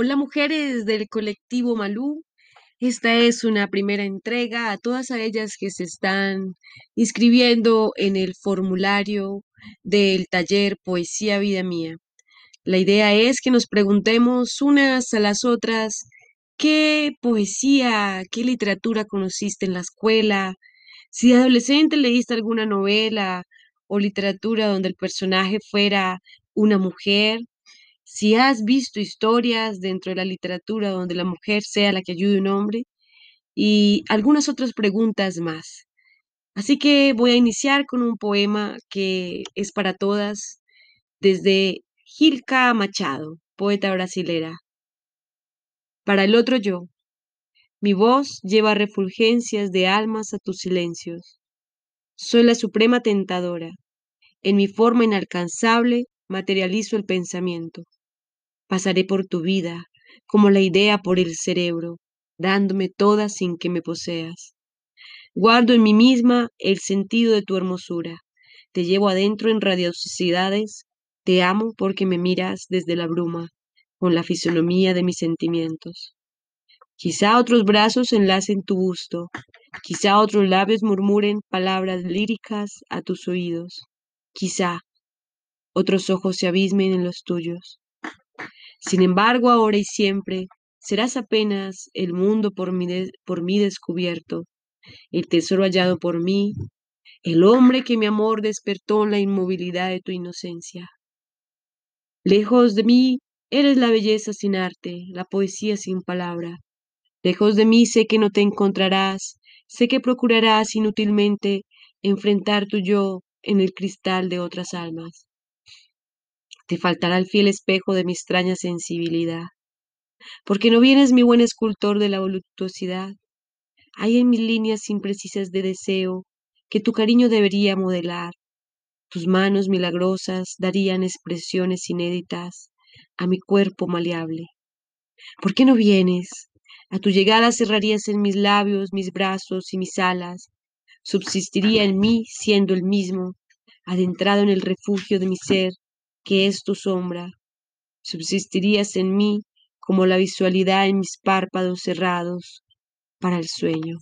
Hola mujeres del colectivo Malú. Esta es una primera entrega a todas ellas que se están inscribiendo en el formulario del taller Poesía Vida Mía. La idea es que nos preguntemos unas a las otras qué poesía, qué literatura conociste en la escuela, si de adolescente leíste alguna novela o literatura donde el personaje fuera una mujer, si has visto historias dentro de la literatura donde la mujer sea la que ayude a un hombre y algunas otras preguntas más. Así que voy a iniciar con un poema que es para todas desde Gilca Machado, poeta brasilera. Para el otro yo, mi voz lleva refulgencias de almas a tus silencios. Soy la suprema tentadora. En mi forma inalcanzable materializo el pensamiento. Pasaré por tu vida, como la idea por el cerebro, dándome toda sin que me poseas. Guardo en mí misma el sentido de tu hermosura. Te llevo adentro en radiosidades. Te amo porque me miras desde la bruma, con la fisonomía de mis sentimientos. Quizá otros brazos enlacen tu busto, quizá otros labios murmuren palabras líricas a tus oídos, quizá otros ojos se abismen en los tuyos. Sin embargo, ahora y siempre, serás apenas el mundo por mí, por mí descubierto, el tesoro hallado por mí, el hombre que mi amor despertó en la inmovilidad de tu inocencia. Lejos de mí, eres la belleza sin arte, la poesía sin palabra. Lejos de mí sé que no te encontrarás, sé que procurarás inútilmente enfrentar tu yo en el cristal de otras almas. Te faltará el fiel espejo de mi extraña sensibilidad. Porque no vienes mi buen escultor de la voluptuosidad. Hay en mis líneas imprecisas de deseo que tu cariño debería modelar. Tus manos milagrosas darían expresiones inéditas a mi cuerpo maleable. ¿Por qué no vienes? A tu llegada cerrarías en mis labios, mis brazos y mis alas. Subsistiría en mí siendo el mismo, adentrado en el refugio de mi ser, que es tu sombra. Subsistirías en mí como la visualidad en mis párpados cerrados para el sueño.